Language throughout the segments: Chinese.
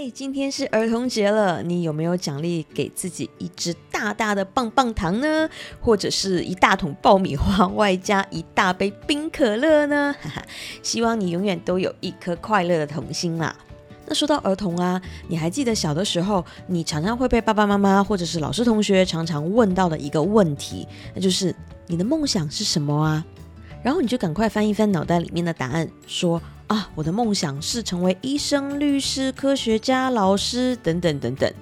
嗨，今天是儿童节了，你有没有奖励给自己一支大大的棒棒糖呢？或者是一大桶爆米花，外加一大杯冰可乐呢？哈哈，希望你永远都有一颗快乐的童心啦。那说到儿童啊，你还记得小的时候，你常常会被爸爸妈妈或者是老师同学常常问到的一个问题，那就是你的梦想是什么啊？然后你就赶快翻一翻脑袋里面的答案，说。啊，我的梦想是成为医生、律师、科学家、老师等等等等。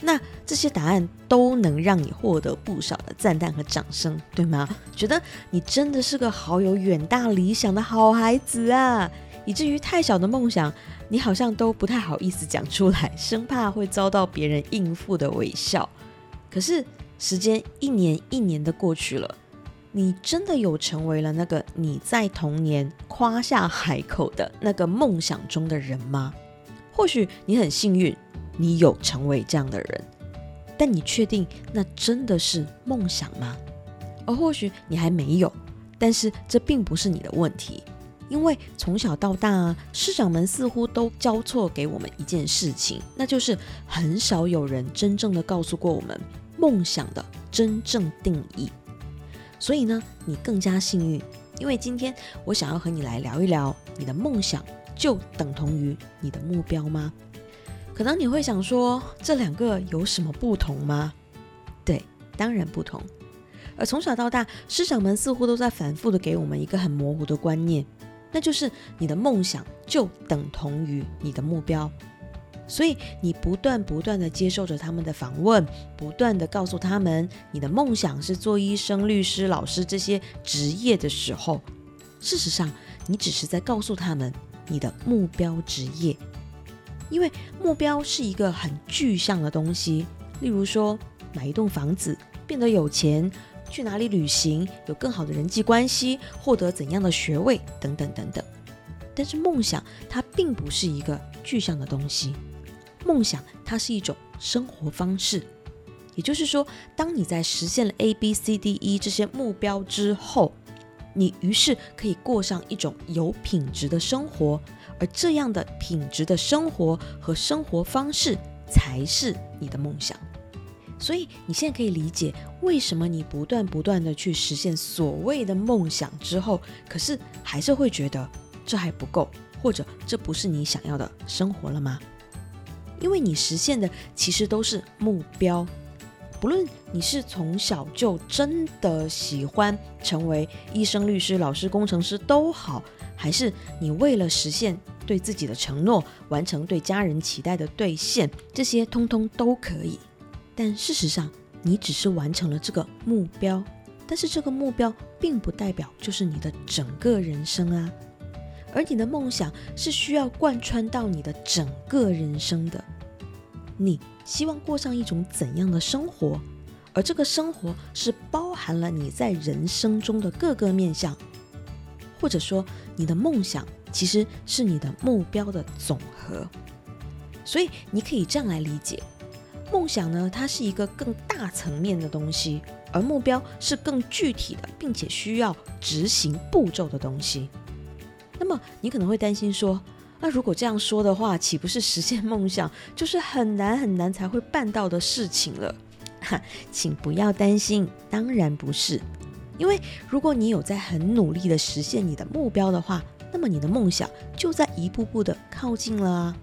那这些答案都能让你获得不少的赞叹和掌声，对吗？觉得你真的是个好有远大理想的好孩子啊！以至于太小的梦想，你好像都不太好意思讲出来，生怕会遭到别人应付的微笑。可是时间一年一年的过去了。你真的有成为了那个你在童年夸下海口的那个梦想中的人吗？或许你很幸运，你有成为这样的人，但你确定那真的是梦想吗？而或许你还没有，但是这并不是你的问题，因为从小到大啊，师长们似乎都交错给我们一件事情，那就是很少有人真正的告诉过我们梦想的真正定义。所以呢，你更加幸运，因为今天我想要和你来聊一聊，你的梦想就等同于你的目标吗？可能你会想说，这两个有什么不同吗？对，当然不同。而从小到大，师长们似乎都在反复的给我们一个很模糊的观念，那就是你的梦想就等同于你的目标。所以你不断不断的接受着他们的访问，不断的告诉他们你的梦想是做医生、律师、老师这些职业的时候，事实上你只是在告诉他们你的目标职业，因为目标是一个很具象的东西，例如说买一栋房子、变得有钱、去哪里旅行、有更好的人际关系、获得怎样的学位等等等等。但是梦想它并不是一个具象的东西。梦想，它是一种生活方式，也就是说，当你在实现了 A、B、C、D、E 这些目标之后，你于是可以过上一种有品质的生活，而这样的品质的生活和生活方式才是你的梦想。所以，你现在可以理解为什么你不断不断的去实现所谓的梦想之后，可是还是会觉得这还不够，或者这不是你想要的生活了吗？因为你实现的其实都是目标，不论你是从小就真的喜欢成为医生、律师、老师、工程师都好，还是你为了实现对自己的承诺，完成对家人期待的兑现，这些通通都可以。但事实上，你只是完成了这个目标，但是这个目标并不代表就是你的整个人生啊。而你的梦想是需要贯穿到你的整个人生的。你希望过上一种怎样的生活？而这个生活是包含了你在人生中的各个面向，或者说你的梦想其实是你的目标的总和。所以你可以这样来理解：梦想呢，它是一个更大层面的东西，而目标是更具体的，并且需要执行步骤的东西。那么你可能会担心说，那如果这样说的话，岂不是实现梦想 就是很难很难才会办到的事情了？哈，请不要担心，当然不是。因为如果你有在很努力的实现你的目标的话，那么你的梦想就在一步步的靠近了啊。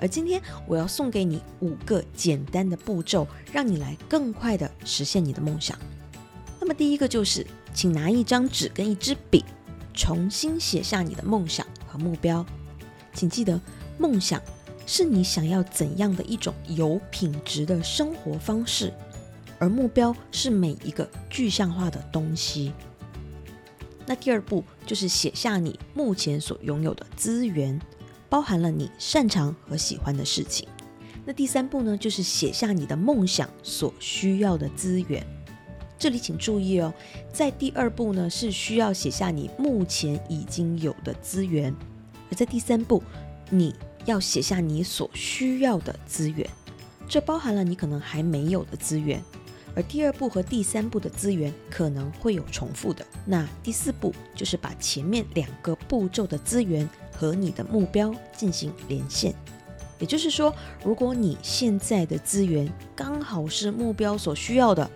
而今天我要送给你五个简单的步骤，让你来更快的实现你的梦想。那么第一个就是，请拿一张纸跟一支笔。重新写下你的梦想和目标，请记得，梦想是你想要怎样的一种有品质的生活方式，而目标是每一个具象化的东西。那第二步就是写下你目前所拥有的资源，包含了你擅长和喜欢的事情。那第三步呢，就是写下你的梦想所需要的资源。这里请注意哦，在第二步呢是需要写下你目前已经有的资源，而在第三步，你要写下你所需要的资源，这包含了你可能还没有的资源，而第二步和第三步的资源可能会有重复的。那第四步就是把前面两个步骤的资源和你的目标进行连线，也就是说，如果你现在的资源刚好是目标所需要的，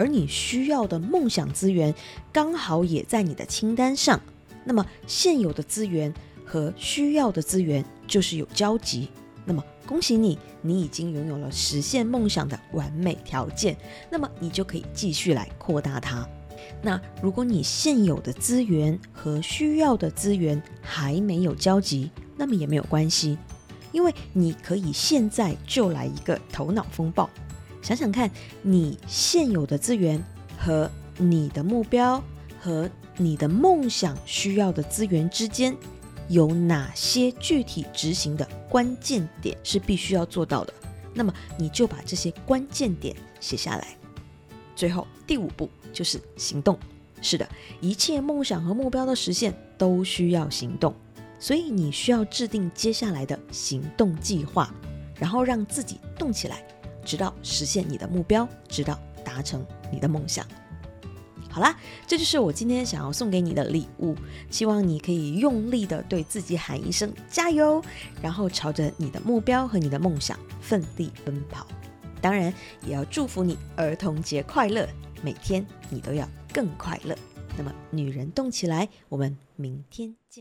而你需要的梦想资源刚好也在你的清单上，那么现有的资源和需要的资源就是有交集。那么恭喜你，你已经拥有了实现梦想的完美条件。那么你就可以继续来扩大它。那如果你现有的资源和需要的资源还没有交集，那么也没有关系，因为你可以现在就来一个头脑风暴，想想看你现有的资源和你的目标和你的梦想需要的资源之间有哪些具体执行的关键点是必须要做到的，那么你就把这些关键点写下来。最后第五步就是行动。是的，一切梦想和目标的实现都需要行动，所以你需要制定接下来的行动计划，然后让自己动起来，直到实现你的目标，直到达成你的梦想。好啦，这就是我今天想要送给你的礼物，希望你可以用力的对自己喊一声加油，然后朝着你的目标和你的梦想奋力奔跑。当然，也要祝福你儿童节快乐，每天你都要更快乐。那么，女人动起来，我们明天见。